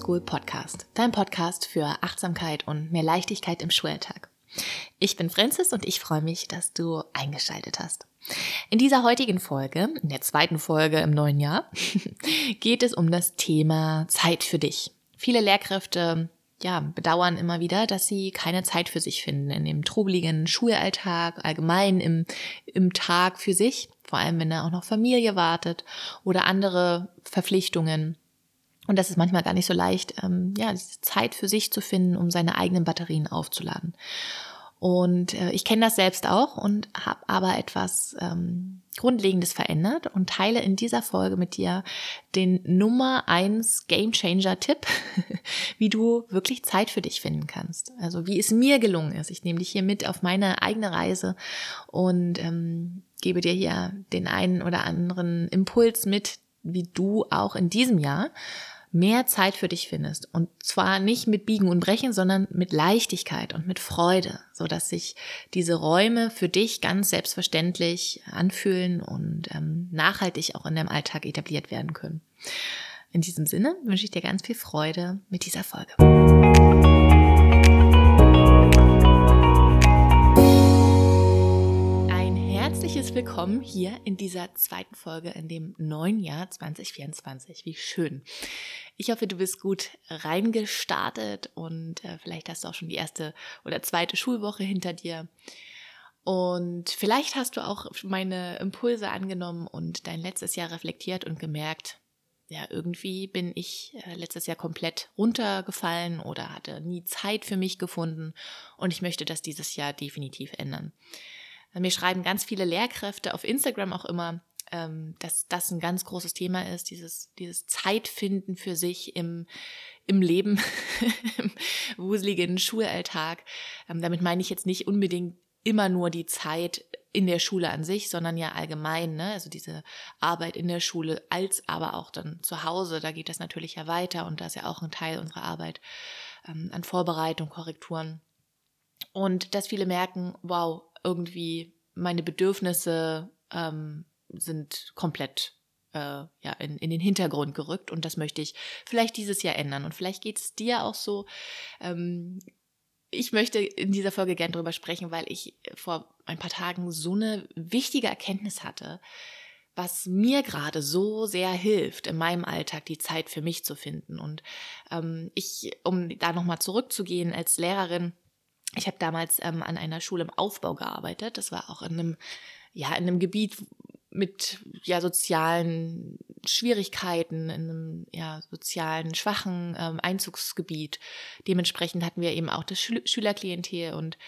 School Podcast, dein Podcast für Achtsamkeit und mehr Leichtigkeit im Schulalltag. Ich bin Francis und ich freue mich, dass du eingeschaltet hast. In dieser heutigen Folge, in der zweiten Folge im neuen Jahr, geht es um das Thema Zeit für dich. Viele Lehrkräfte ja, bedauern immer wieder, dass sie keine Zeit für sich finden in dem trubeligen Schulalltag, allgemein im, im Tag für sich, vor allem wenn da auch noch Familie wartet oder andere Verpflichtungen. Und das ist manchmal gar nicht so leicht, ähm, ja, Zeit für sich zu finden, um seine eigenen Batterien aufzuladen. Und äh, ich kenne das selbst auch und habe aber etwas ähm, Grundlegendes verändert und teile in dieser Folge mit dir den Nummer eins Game Changer Tipp, wie du wirklich Zeit für dich finden kannst. Also wie es mir gelungen ist. Ich nehme dich hier mit auf meine eigene Reise und ähm, gebe dir hier den einen oder anderen Impuls mit, wie du auch in diesem Jahr mehr Zeit für dich findest. Und zwar nicht mit Biegen und Brechen, sondern mit Leichtigkeit und mit Freude, so dass sich diese Räume für dich ganz selbstverständlich anfühlen und ähm, nachhaltig auch in deinem Alltag etabliert werden können. In diesem Sinne wünsche ich dir ganz viel Freude mit dieser Folge. Willkommen hier in dieser zweiten Folge in dem neuen Jahr 2024. Wie schön. Ich hoffe, du bist gut reingestartet und äh, vielleicht hast du auch schon die erste oder zweite Schulwoche hinter dir. Und vielleicht hast du auch meine Impulse angenommen und dein letztes Jahr reflektiert und gemerkt, ja, irgendwie bin ich äh, letztes Jahr komplett runtergefallen oder hatte nie Zeit für mich gefunden und ich möchte das dieses Jahr definitiv ändern. Mir schreiben ganz viele Lehrkräfte auf Instagram auch immer, ähm, dass das ein ganz großes Thema ist, dieses, dieses Zeitfinden für sich im, im Leben, im wuseligen Schulalltag. Ähm, damit meine ich jetzt nicht unbedingt immer nur die Zeit in der Schule an sich, sondern ja allgemein, ne? also diese Arbeit in der Schule, als aber auch dann zu Hause, da geht das natürlich ja weiter und da ist ja auch ein Teil unserer Arbeit ähm, an Vorbereitung, Korrekturen. Und dass viele merken, wow, irgendwie meine Bedürfnisse ähm, sind komplett äh, ja, in, in den Hintergrund gerückt und das möchte ich vielleicht dieses Jahr ändern. Und vielleicht geht es dir auch so. Ähm, ich möchte in dieser Folge gern drüber sprechen, weil ich vor ein paar Tagen so eine wichtige Erkenntnis hatte, was mir gerade so sehr hilft, in meinem Alltag die Zeit für mich zu finden. Und ähm, ich, um da nochmal zurückzugehen als Lehrerin, ich habe damals ähm, an einer Schule im Aufbau gearbeitet. Das war auch in einem, ja, in einem Gebiet mit ja, sozialen Schwierigkeiten, in einem ja, sozialen schwachen ähm, Einzugsgebiet. Dementsprechend hatten wir eben auch das Schül Schülerklientel und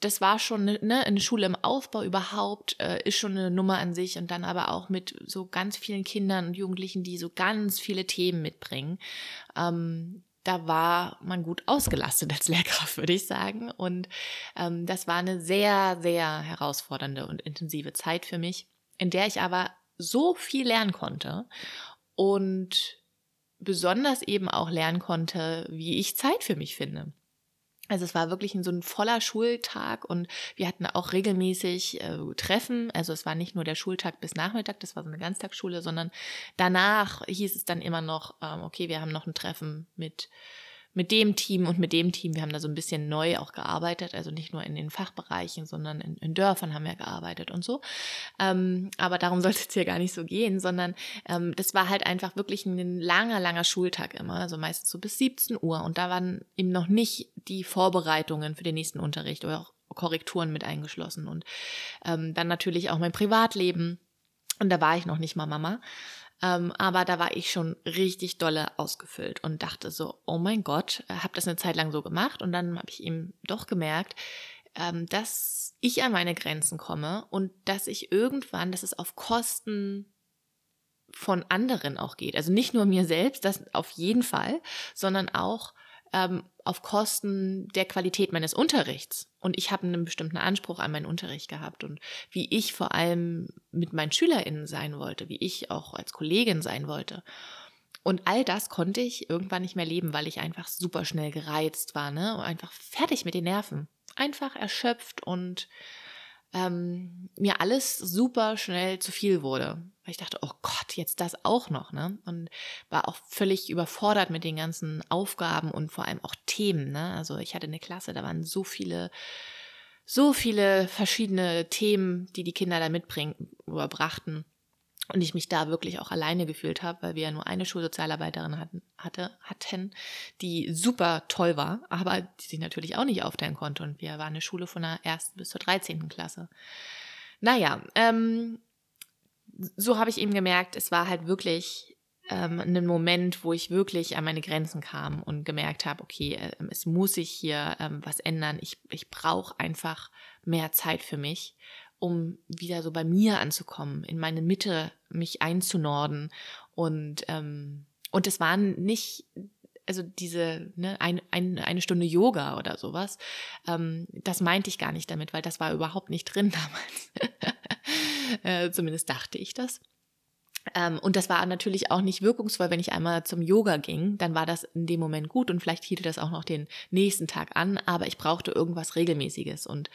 das war schon ne, ne, eine Schule im Aufbau überhaupt, äh, ist schon eine Nummer an sich und dann aber auch mit so ganz vielen Kindern und Jugendlichen, die so ganz viele Themen mitbringen. Ähm, da war man gut ausgelastet als Lehrkraft, würde ich sagen. Und ähm, das war eine sehr, sehr herausfordernde und intensive Zeit für mich, in der ich aber so viel lernen konnte und besonders eben auch lernen konnte, wie ich Zeit für mich finde. Also es war wirklich so ein voller Schultag und wir hatten auch regelmäßig äh, Treffen. Also es war nicht nur der Schultag bis Nachmittag, das war so eine Ganztagsschule, sondern danach hieß es dann immer noch, ähm, okay, wir haben noch ein Treffen mit mit dem Team und mit dem Team, wir haben da so ein bisschen neu auch gearbeitet, also nicht nur in den Fachbereichen, sondern in, in Dörfern haben wir gearbeitet und so. Ähm, aber darum sollte es hier gar nicht so gehen, sondern ähm, das war halt einfach wirklich ein langer, langer Schultag immer, also meistens so bis 17 Uhr und da waren eben noch nicht die Vorbereitungen für den nächsten Unterricht oder auch Korrekturen mit eingeschlossen und ähm, dann natürlich auch mein Privatleben und da war ich noch nicht mal Mama. Ähm, aber da war ich schon richtig dolle ausgefüllt und dachte so, oh mein Gott, äh, habe das eine Zeit lang so gemacht und dann habe ich eben doch gemerkt, ähm, dass ich an meine Grenzen komme und dass ich irgendwann, dass es auf Kosten von anderen auch geht. Also nicht nur mir selbst, das auf jeden Fall, sondern auch ähm, auf Kosten der Qualität meines Unterrichts. Und ich habe einen bestimmten Anspruch an meinen Unterricht gehabt und wie ich vor allem mit meinen SchülerInnen sein wollte, wie ich auch als Kollegin sein wollte. Und all das konnte ich irgendwann nicht mehr leben, weil ich einfach super schnell gereizt war, ne? Und einfach fertig mit den Nerven. Einfach erschöpft und ähm, mir alles super schnell zu viel wurde. Weil ich dachte, oh Gott, jetzt das auch noch, ne? Und war auch völlig überfordert mit den ganzen Aufgaben und vor allem auch Themen, ne? Also ich hatte eine Klasse, da waren so viele, so viele verschiedene Themen, die die Kinder da mitbringen oder brachten. Und ich mich da wirklich auch alleine gefühlt habe, weil wir ja nur eine Schulsozialarbeiterin hatten, hatte, hatten, die super toll war, aber die sich natürlich auch nicht aufteilen konnte. Und wir waren eine Schule von der ersten bis zur 13. Klasse. Naja, ähm, so habe ich eben gemerkt, es war halt wirklich ähm, ein Moment, wo ich wirklich an meine Grenzen kam und gemerkt habe, okay, äh, es muss sich hier ähm, was ändern. Ich, ich brauche einfach mehr Zeit für mich, um wieder so bei mir anzukommen, in meine Mitte mich einzunorden. Und, ähm, und es waren nicht also diese ne, ein, ein, eine Stunde Yoga oder sowas, ähm, das meinte ich gar nicht damit, weil das war überhaupt nicht drin damals. Äh, zumindest dachte ich das. Ähm, und das war natürlich auch nicht wirkungsvoll, wenn ich einmal zum Yoga ging, dann war das in dem Moment gut und vielleicht hielt das auch noch den nächsten Tag an, aber ich brauchte irgendwas Regelmäßiges und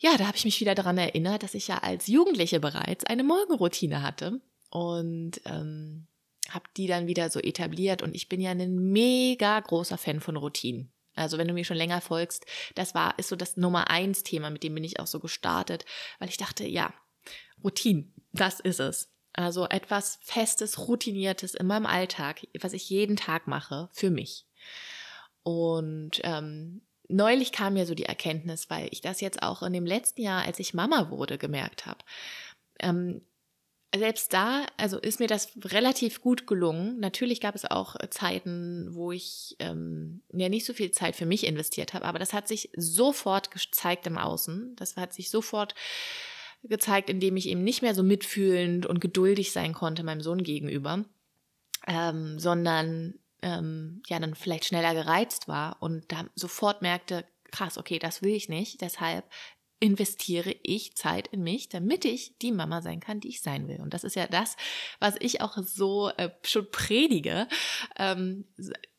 ja, da habe ich mich wieder daran erinnert, dass ich ja als Jugendliche bereits eine Morgenroutine hatte und ähm, habe die dann wieder so etabliert und ich bin ja ein mega großer Fan von Routinen. Also wenn du mir schon länger folgst, das war ist so das Nummer eins Thema, mit dem bin ich auch so gestartet, weil ich dachte, ja, Routine, das ist es. Also etwas Festes, Routiniertes in meinem Alltag, was ich jeden Tag mache, für mich. Und ähm, neulich kam mir so die Erkenntnis, weil ich das jetzt auch in dem letzten Jahr, als ich Mama wurde, gemerkt habe. Ähm, selbst da, also ist mir das relativ gut gelungen. Natürlich gab es auch Zeiten, wo ich ähm, ja nicht so viel Zeit für mich investiert habe, aber das hat sich sofort gezeigt im Außen. Das hat sich sofort gezeigt, indem ich eben nicht mehr so mitfühlend und geduldig sein konnte meinem Sohn gegenüber, ähm, sondern ähm, ja dann vielleicht schneller gereizt war und da sofort merkte, krass, okay, das will ich nicht, deshalb investiere ich Zeit in mich, damit ich die Mama sein kann, die ich sein will. Und das ist ja das, was ich auch so äh, schon predige. Ähm,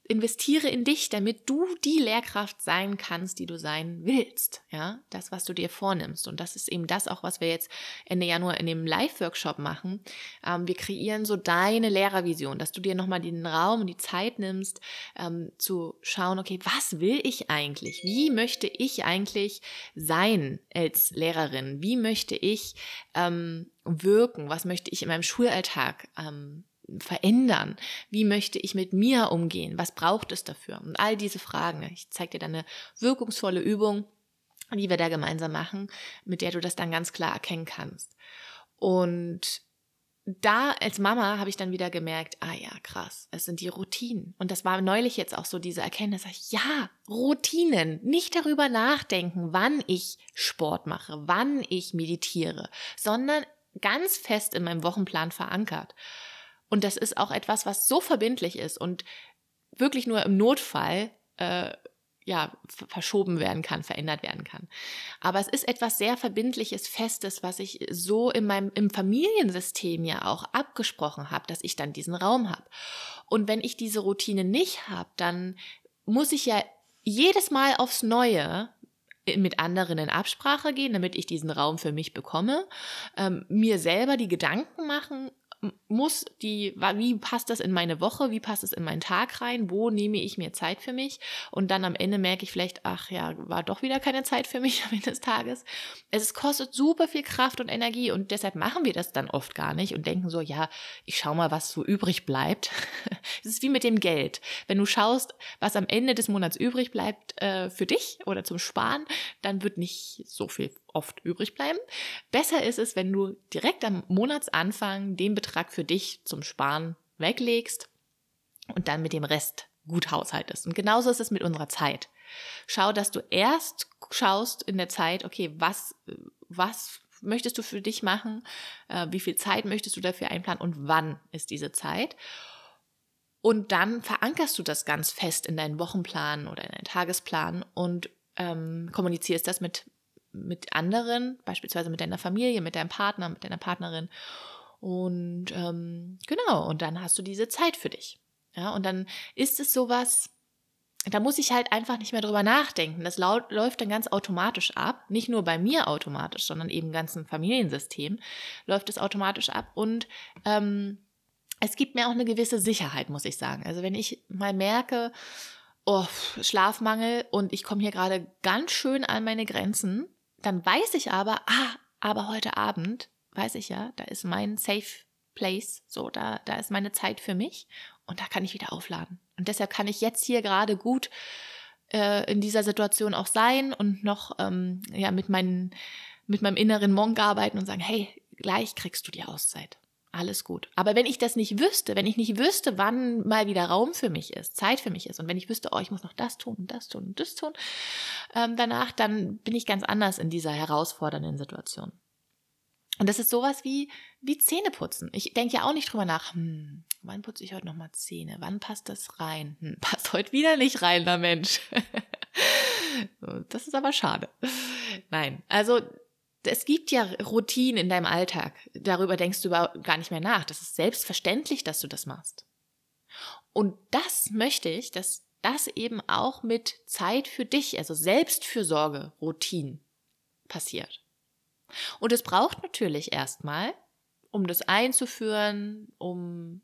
investiere in dich, damit du die Lehrkraft sein kannst, die du sein willst. Ja, das, was du dir vornimmst. Und das ist eben das auch, was wir jetzt Ende Januar in dem Live-Workshop machen. Ähm, wir kreieren so deine Lehrervision, dass du dir nochmal den Raum und die Zeit nimmst, ähm, zu schauen, okay, was will ich eigentlich? Wie möchte ich eigentlich sein als Lehrerin? Wie möchte ich ähm, wirken? Was möchte ich in meinem Schulalltag ähm, verändern? Wie möchte ich mit mir umgehen? Was braucht es dafür? Und all diese Fragen. Ich zeige dir dann eine wirkungsvolle Übung, die wir da gemeinsam machen, mit der du das dann ganz klar erkennen kannst. Und da als Mama habe ich dann wieder gemerkt, ah ja, krass, es sind die Routinen. Und das war neulich jetzt auch so diese Erkenntnis, ja, Routinen, nicht darüber nachdenken, wann ich Sport mache, wann ich meditiere, sondern ganz fest in meinem Wochenplan verankert. Und das ist auch etwas, was so verbindlich ist und wirklich nur im Notfall äh, ja, verschoben werden kann, verändert werden kann. Aber es ist etwas sehr Verbindliches, Festes, was ich so in meinem im Familiensystem ja auch abgesprochen habe, dass ich dann diesen Raum habe. Und wenn ich diese Routine nicht habe, dann muss ich ja jedes Mal aufs Neue mit anderen in Absprache gehen, damit ich diesen Raum für mich bekomme, ähm, mir selber die Gedanken machen, muss die, wie passt das in meine Woche, wie passt es in meinen Tag rein, wo nehme ich mir Zeit für mich und dann am Ende merke ich vielleicht, ach ja, war doch wieder keine Zeit für mich am Ende des Tages. Es kostet super viel Kraft und Energie und deshalb machen wir das dann oft gar nicht und denken so, ja, ich schau mal, was so übrig bleibt. Es ist wie mit dem Geld. Wenn du schaust, was am Ende des Monats übrig bleibt äh, für dich oder zum Sparen, dann wird nicht so viel oft übrig bleiben. Besser ist es, wenn du direkt am Monatsanfang den Betrag für dich zum Sparen weglegst und dann mit dem Rest gut haushaltest. Und genauso ist es mit unserer Zeit. Schau, dass du erst schaust in der Zeit, okay, was, was möchtest du für dich machen? Äh, wie viel Zeit möchtest du dafür einplanen und wann ist diese Zeit? Und dann verankerst du das ganz fest in deinen Wochenplan oder in deinen Tagesplan und ähm, kommunizierst das mit mit anderen, beispielsweise mit deiner Familie, mit deinem Partner, mit deiner Partnerin. Und ähm, genau, und dann hast du diese Zeit für dich. Ja, und dann ist es sowas, da muss ich halt einfach nicht mehr drüber nachdenken. Das läuft dann ganz automatisch ab. Nicht nur bei mir automatisch, sondern eben im ganzen Familiensystem läuft es automatisch ab. Und ähm, es gibt mir auch eine gewisse Sicherheit, muss ich sagen. Also wenn ich mal merke, oh, Schlafmangel und ich komme hier gerade ganz schön an meine Grenzen, dann weiß ich aber, ah, aber heute Abend, weiß ich ja, da ist mein Safe Place, so, da, da ist meine Zeit für mich und da kann ich wieder aufladen. Und deshalb kann ich jetzt hier gerade gut äh, in dieser Situation auch sein und noch ähm, ja, mit, meinen, mit meinem inneren Monk arbeiten und sagen, hey, gleich kriegst du die Auszeit. Alles gut. Aber wenn ich das nicht wüsste, wenn ich nicht wüsste, wann mal wieder Raum für mich ist, Zeit für mich ist, und wenn ich wüsste, oh, ich muss noch das tun und das tun und das tun, ähm, danach, dann bin ich ganz anders in dieser herausfordernden Situation. Und das ist sowas wie, wie Zähne putzen. Ich denke ja auch nicht drüber nach, hm, wann putze ich heute nochmal Zähne? Wann passt das rein? Hm, passt heute wieder nicht rein, der Mensch. das ist aber schade. Nein, also es gibt ja Routinen in deinem Alltag. Darüber denkst du gar nicht mehr nach. Das ist selbstverständlich, dass du das machst. Und das möchte ich, dass das eben auch mit Zeit für dich, also Selbstfürsorge, Routinen passiert. Und es braucht natürlich erstmal, um das einzuführen, um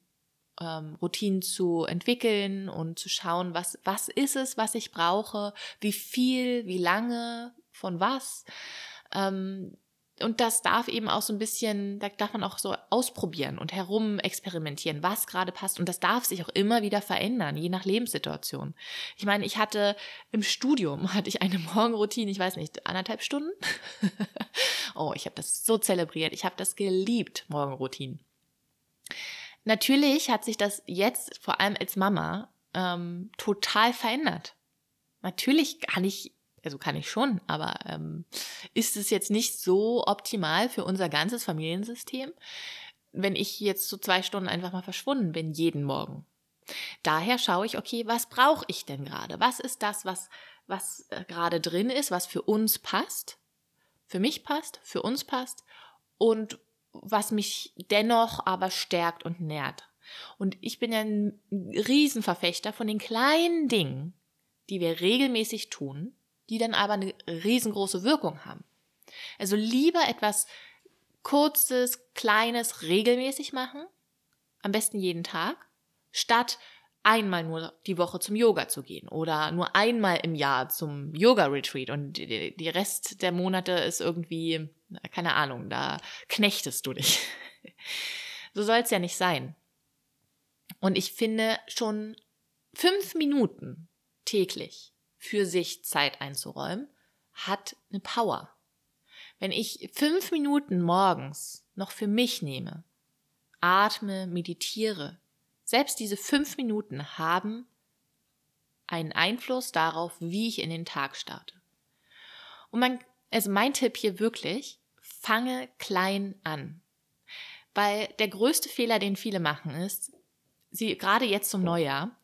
ähm, Routinen zu entwickeln und zu schauen, was, was ist es, was ich brauche, wie viel, wie lange, von was. Ähm, und das darf eben auch so ein bisschen, da darf man auch so ausprobieren und herum experimentieren, was gerade passt. Und das darf sich auch immer wieder verändern, je nach Lebenssituation. Ich meine, ich hatte im Studium, hatte ich eine Morgenroutine, ich weiß nicht, anderthalb Stunden. oh, ich habe das so zelebriert. Ich habe das geliebt, Morgenroutinen. Natürlich hat sich das jetzt, vor allem als Mama, ähm, total verändert. Natürlich kann ich also kann ich schon, aber ähm, ist es jetzt nicht so optimal für unser ganzes Familiensystem, wenn ich jetzt so zwei Stunden einfach mal verschwunden bin, jeden Morgen. Daher schaue ich, okay, was brauche ich denn gerade? Was ist das, was, was äh, gerade drin ist, was für uns passt, für mich passt, für uns passt und was mich dennoch aber stärkt und nährt. Und ich bin ja ein Riesenverfechter von den kleinen Dingen, die wir regelmäßig tun, die dann aber eine riesengroße Wirkung haben. Also lieber etwas Kurzes, Kleines regelmäßig machen, am besten jeden Tag, statt einmal nur die Woche zum Yoga zu gehen oder nur einmal im Jahr zum Yoga-Retreat und die Rest der Monate ist irgendwie, keine Ahnung, da knechtest du dich. So soll es ja nicht sein. Und ich finde schon fünf Minuten täglich für sich Zeit einzuräumen, hat eine Power. Wenn ich fünf Minuten morgens noch für mich nehme, atme, meditiere, selbst diese fünf Minuten haben einen Einfluss darauf, wie ich in den Tag starte. Und mein, also mein Tipp hier wirklich, fange klein an. Weil der größte Fehler, den viele machen, ist, sie gerade jetzt zum Neujahr,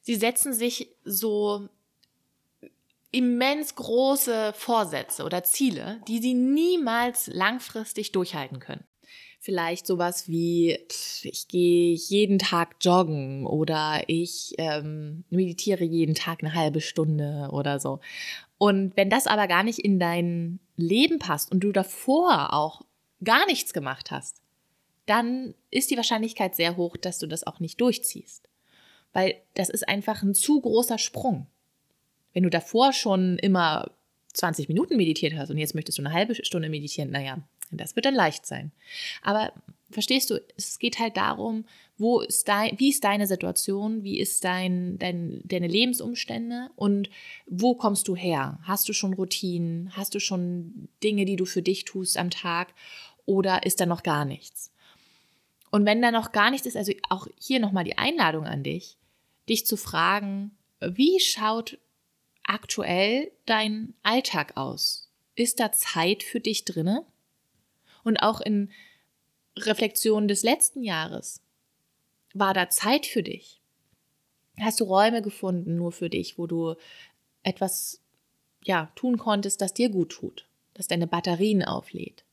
sie setzen sich so immens große Vorsätze oder Ziele, die sie niemals langfristig durchhalten können. Vielleicht sowas wie, ich gehe jeden Tag joggen oder ich ähm, meditiere jeden Tag eine halbe Stunde oder so. Und wenn das aber gar nicht in dein Leben passt und du davor auch gar nichts gemacht hast, dann ist die Wahrscheinlichkeit sehr hoch, dass du das auch nicht durchziehst. Weil das ist einfach ein zu großer Sprung. Wenn du davor schon immer 20 Minuten meditiert hast und jetzt möchtest du eine halbe Stunde meditieren, naja, das wird dann leicht sein. Aber verstehst du, es geht halt darum, wo ist dein, wie ist deine Situation, wie ist dein, dein, deine Lebensumstände und wo kommst du her? Hast du schon Routinen? Hast du schon Dinge, die du für dich tust am Tag? Oder ist da noch gar nichts? Und wenn da noch gar nichts ist, also auch hier nochmal die Einladung an dich, dich zu fragen, wie schaut aktuell dein Alltag aus? Ist da Zeit für dich drinne? Und auch in Reflexion des letzten Jahres, war da Zeit für dich? Hast du Räume gefunden nur für dich, wo du etwas ja, tun konntest, das dir gut tut, das deine Batterien auflädt?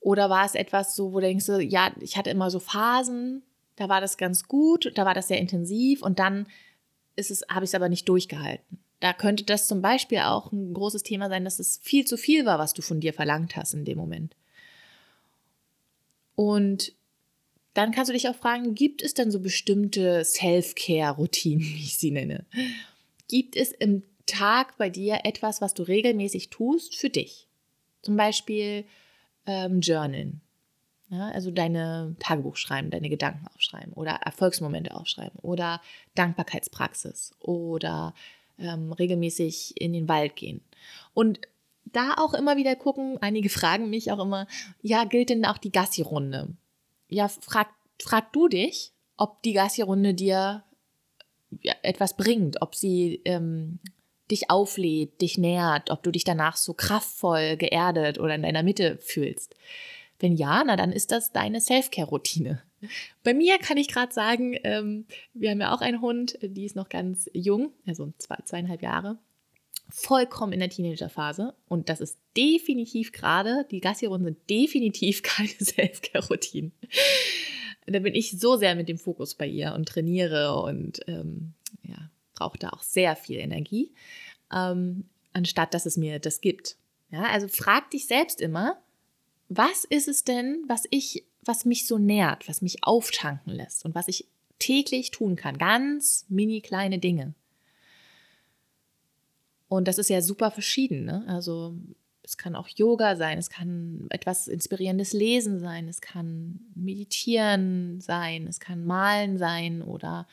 Oder war es etwas so, wo du denkst, ja, ich hatte immer so Phasen, da war das ganz gut, da war das sehr intensiv und dann ist es, habe ich es aber nicht durchgehalten. Da könnte das zum Beispiel auch ein großes Thema sein, dass es viel zu viel war, was du von dir verlangt hast in dem Moment. Und dann kannst du dich auch fragen, gibt es denn so bestimmte Self-Care-Routinen, wie ich sie nenne? Gibt es im Tag bei dir etwas, was du regelmäßig tust für dich? Zum Beispiel ähm, Journalen. Ja, also deine Tagebuch schreiben, deine Gedanken aufschreiben oder Erfolgsmomente aufschreiben oder Dankbarkeitspraxis oder ähm, regelmäßig in den Wald gehen. Und da auch immer wieder gucken, einige fragen mich auch immer, ja, gilt denn auch die Gassi-Runde? Ja, frag, frag du dich, ob die Gassi-Runde dir etwas bringt, ob sie ähm, dich auflädt, dich nährt, ob du dich danach so kraftvoll, geerdet oder in deiner Mitte fühlst. Wenn ja, na dann ist das deine Self-Care-Routine. Bei mir kann ich gerade sagen, ähm, wir haben ja auch einen Hund, die ist noch ganz jung, also zwei, zweieinhalb Jahre, vollkommen in der Teenagerphase. Und das ist definitiv gerade, die Gassi-Runden sind definitiv keine Self-Care-Routine. Da bin ich so sehr mit dem Fokus bei ihr und trainiere und ähm, ja, brauche da auch sehr viel Energie, ähm, anstatt dass es mir das gibt. Ja, also frag dich selbst immer, was ist es denn, was ich, was mich so nährt, was mich auftanken lässt und was ich täglich tun kann? Ganz mini kleine Dinge. Und das ist ja super verschieden. Ne? Also es kann auch Yoga sein, es kann etwas inspirierendes Lesen sein, es kann Meditieren sein, es kann Malen sein oder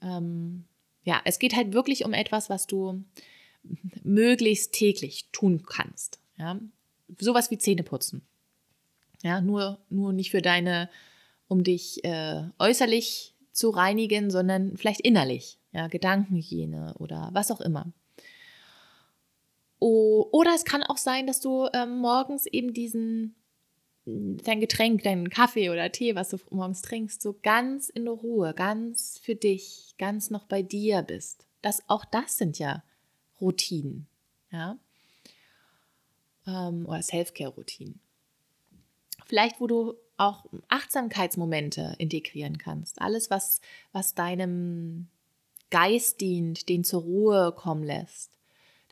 ähm, ja, es geht halt wirklich um etwas, was du möglichst täglich tun kannst. Ja? Sowas wie Zähne putzen. Ja, nur, nur nicht für deine, um dich äh, äußerlich zu reinigen, sondern vielleicht innerlich. Ja, Gedankenhygiene oder was auch immer. Oh, oder es kann auch sein, dass du ähm, morgens eben diesen, dein Getränk, deinen Kaffee oder Tee, was du morgens trinkst, so ganz in Ruhe, ganz für dich, ganz noch bei dir bist. Das, auch das sind ja Routinen. Ja ähm, oder Self-Care-Routinen. Vielleicht, wo du auch Achtsamkeitsmomente integrieren kannst. Alles, was, was deinem Geist dient, den zur Ruhe kommen lässt,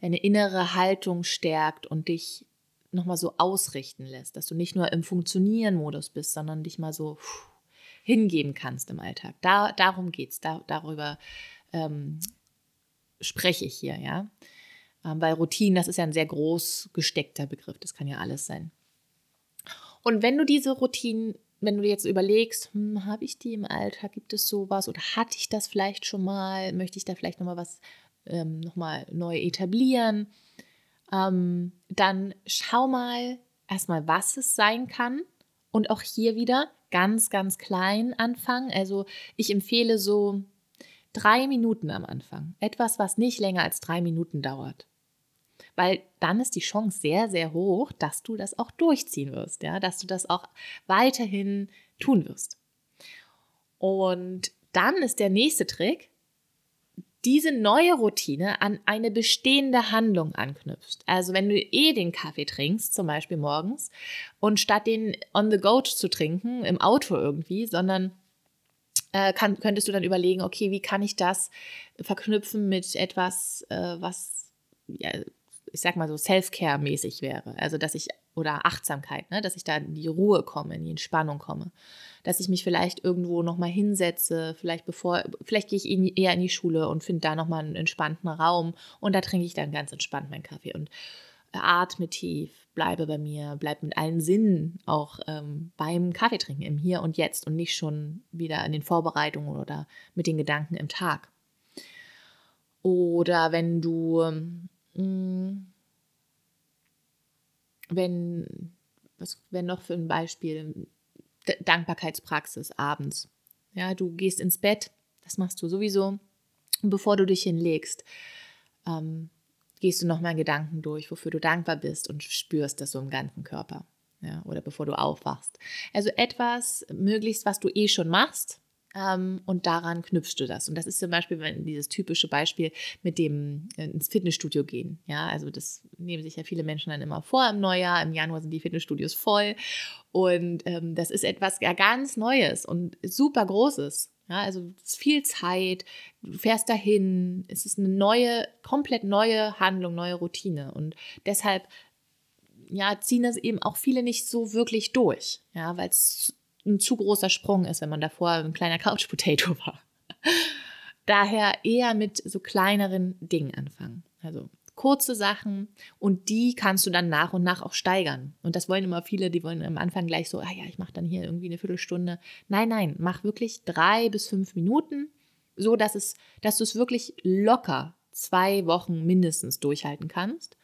deine innere Haltung stärkt und dich nochmal so ausrichten lässt, dass du nicht nur im Funktionieren-Modus bist, sondern dich mal so hingeben kannst im Alltag. Da, darum geht es, da, darüber ähm, spreche ich hier, ja. Ähm, weil Routinen, das ist ja ein sehr groß gesteckter Begriff, das kann ja alles sein. Und wenn du diese Routinen, wenn du jetzt überlegst, hm, habe ich die im Alltag, gibt es sowas oder hatte ich das vielleicht schon mal, möchte ich da vielleicht nochmal was ähm, nochmal neu etablieren, ähm, dann schau mal erstmal, was es sein kann und auch hier wieder ganz, ganz klein anfangen. Also ich empfehle so drei Minuten am Anfang. Etwas, was nicht länger als drei Minuten dauert weil dann ist die Chance sehr, sehr hoch, dass du das auch durchziehen wirst, ja, dass du das auch weiterhin tun wirst. Und dann ist der nächste Trick, diese neue Routine an eine bestehende Handlung anknüpft. Also wenn du eh den Kaffee trinkst, zum Beispiel morgens, und statt den on the go zu trinken, im Auto irgendwie, sondern äh, kann, könntest du dann überlegen, okay, wie kann ich das verknüpfen mit etwas, äh, was ja, ich sag mal so, Self-Care-mäßig wäre. Also, dass ich, oder Achtsamkeit, ne, dass ich da in die Ruhe komme, in die Entspannung komme. Dass ich mich vielleicht irgendwo nochmal hinsetze, vielleicht bevor, vielleicht gehe ich eher in die Schule und finde da nochmal einen entspannten Raum und da trinke ich dann ganz entspannt meinen Kaffee und atme tief, bleibe bei mir, bleibe mit allen Sinnen auch ähm, beim Kaffeetrinken im Hier und Jetzt und nicht schon wieder in den Vorbereitungen oder mit den Gedanken im Tag. Oder wenn du Mm. Wenn, was wäre noch für ein Beispiel? Dankbarkeitspraxis abends. Ja, du gehst ins Bett, das machst du sowieso. Bevor du dich hinlegst, ähm, gehst du nochmal Gedanken durch, wofür du dankbar bist und spürst das so im ganzen Körper. Ja, oder bevor du aufwachst. Also etwas, möglichst, was du eh schon machst, und daran knüpfst du das. Und das ist zum Beispiel dieses typische Beispiel mit dem äh, ins Fitnessstudio gehen. Ja, also das nehmen sich ja viele Menschen dann immer vor im Neujahr. Im Januar sind die Fitnessstudios voll. Und ähm, das ist etwas ganz Neues und super Großes. Ja, also viel Zeit, du fährst dahin, es ist eine neue, komplett neue Handlung, neue Routine. Und deshalb ja, ziehen das eben auch viele nicht so wirklich durch, ja, weil es ein zu großer Sprung ist, wenn man davor ein kleiner Couch Potato war. Daher eher mit so kleineren Dingen anfangen. Also kurze Sachen und die kannst du dann nach und nach auch steigern. Und das wollen immer viele, die wollen am Anfang gleich so, ah ja, ich mache dann hier irgendwie eine Viertelstunde. Nein, nein, mach wirklich drei bis fünf Minuten, so dass es, dass du es wirklich locker zwei Wochen mindestens durchhalten kannst.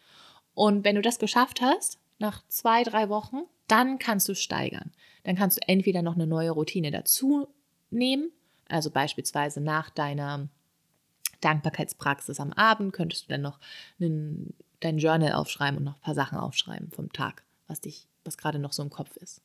Und wenn du das geschafft hast, nach zwei, drei Wochen, dann kannst du steigern. Dann kannst du entweder noch eine neue Routine dazu nehmen, also beispielsweise nach deiner Dankbarkeitspraxis am Abend könntest du dann noch einen, dein Journal aufschreiben und noch ein paar Sachen aufschreiben vom Tag, was dich, was gerade noch so im Kopf ist.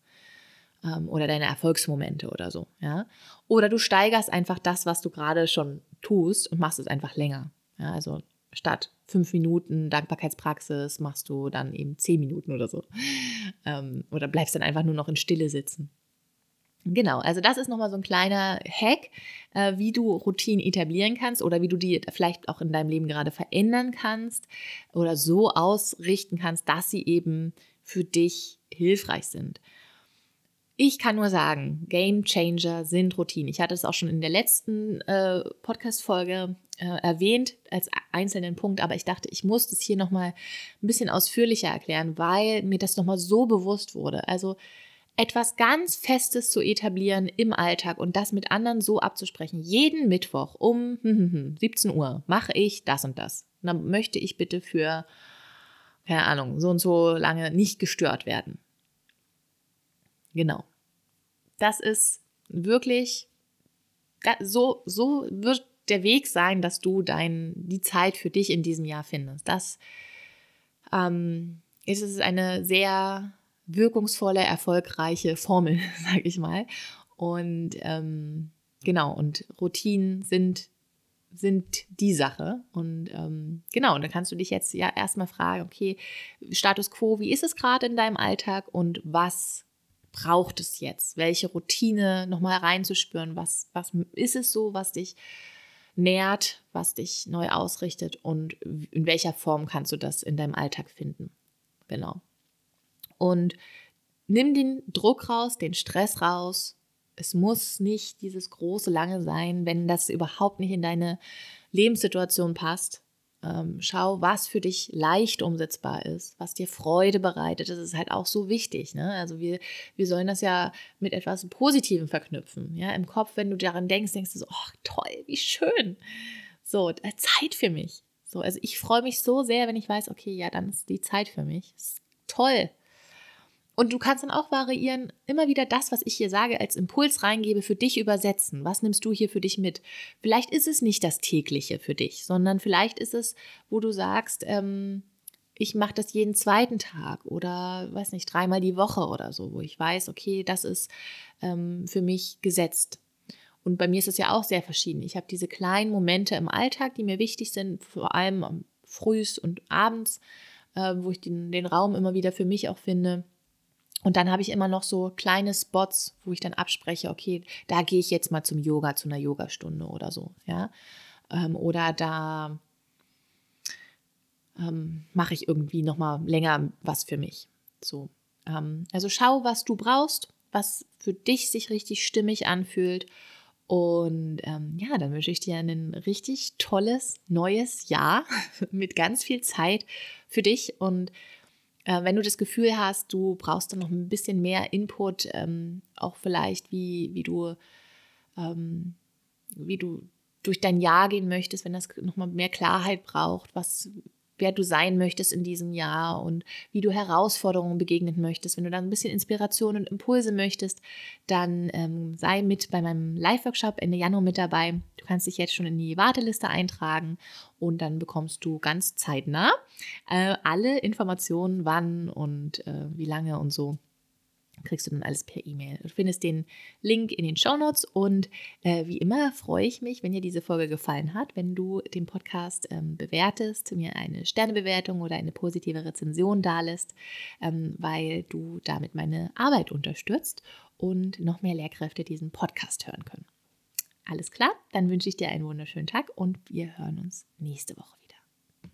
Ähm, oder deine Erfolgsmomente oder so, ja. Oder du steigerst einfach das, was du gerade schon tust und machst es einfach länger. Ja, also statt fünf Minuten Dankbarkeitspraxis machst du dann eben zehn Minuten oder so. Ähm, oder bleibst dann einfach nur noch in Stille sitzen. Genau, also das ist nochmal so ein kleiner Hack, äh, wie du Routinen etablieren kannst oder wie du die vielleicht auch in deinem Leben gerade verändern kannst oder so ausrichten kannst, dass sie eben für dich hilfreich sind. Ich kann nur sagen, Game Changer sind Routinen. Ich hatte es auch schon in der letzten äh, Podcast-Folge äh, erwähnt als einzelnen Punkt, aber ich dachte, ich muss das hier nochmal ein bisschen ausführlicher erklären, weil mir das nochmal so bewusst wurde. Also etwas ganz Festes zu etablieren im Alltag und das mit anderen so abzusprechen. Jeden Mittwoch um 17 Uhr mache ich das und das. Und dann möchte ich bitte für, keine Ahnung, so und so lange nicht gestört werden. Genau. Das ist wirklich, so, so wird der Weg sein, dass du dein, die Zeit für dich in diesem Jahr findest. Das ähm, ist eine sehr wirkungsvolle, erfolgreiche Formel, sage ich mal. Und ähm, genau, und Routinen sind, sind die Sache. Und ähm, genau, und dann kannst du dich jetzt ja erstmal fragen, okay, Status quo, wie ist es gerade in deinem Alltag und was braucht es jetzt? Welche Routine nochmal reinzuspüren? Was, was ist es so, was dich nährt, was dich neu ausrichtet und in welcher Form kannst du das in deinem Alltag finden? Genau. Und nimm den Druck raus, den Stress raus. Es muss nicht dieses große Lange sein, wenn das überhaupt nicht in deine Lebenssituation passt. Ähm, schau, was für dich leicht umsetzbar ist, was dir Freude bereitet. Das ist halt auch so wichtig. Ne? Also wir, wir sollen das ja mit etwas Positivem verknüpfen. Ja? Im Kopf, wenn du daran denkst, denkst du so, oh toll, wie schön. So, äh, Zeit für mich. So, also ich freue mich so sehr, wenn ich weiß, okay, ja, dann ist die Zeit für mich. toll. Und du kannst dann auch variieren, immer wieder das, was ich hier sage, als Impuls reingebe, für dich übersetzen. Was nimmst du hier für dich mit? Vielleicht ist es nicht das tägliche für dich, sondern vielleicht ist es, wo du sagst, ähm, ich mache das jeden zweiten Tag oder weiß nicht, dreimal die Woche oder so, wo ich weiß, okay, das ist ähm, für mich gesetzt. Und bei mir ist es ja auch sehr verschieden. Ich habe diese kleinen Momente im Alltag, die mir wichtig sind, vor allem frühs und abends, äh, wo ich den, den Raum immer wieder für mich auch finde und dann habe ich immer noch so kleine Spots, wo ich dann abspreche, okay, da gehe ich jetzt mal zum Yoga, zu einer Yogastunde oder so, ja. Ähm, oder da ähm, mache ich irgendwie noch mal länger was für mich. So, ähm, also schau, was du brauchst, was für dich sich richtig stimmig anfühlt. Und ähm, ja, dann wünsche ich dir ein richtig tolles neues Jahr mit ganz viel Zeit für dich und wenn du das Gefühl hast, du brauchst dann noch ein bisschen mehr Input, ähm, auch vielleicht, wie, wie du, ähm, wie du durch dein Jahr gehen möchtest, wenn das nochmal mehr Klarheit braucht, was, wer du sein möchtest in diesem Jahr und wie du Herausforderungen begegnen möchtest. Wenn du dann ein bisschen Inspiration und Impulse möchtest, dann ähm, sei mit bei meinem Live-Workshop Ende Januar mit dabei. Du kannst dich jetzt schon in die Warteliste eintragen und dann bekommst du ganz zeitnah äh, alle Informationen, wann und äh, wie lange und so kriegst du dann alles per E-Mail. Du findest den Link in den Show Notes und äh, wie immer freue ich mich, wenn dir diese Folge gefallen hat, wenn du den Podcast ähm, bewertest, mir eine Sternebewertung oder eine positive Rezension dalässt, ähm, weil du damit meine Arbeit unterstützt und noch mehr Lehrkräfte diesen Podcast hören können. Alles klar, dann wünsche ich dir einen wunderschönen Tag und wir hören uns nächste Woche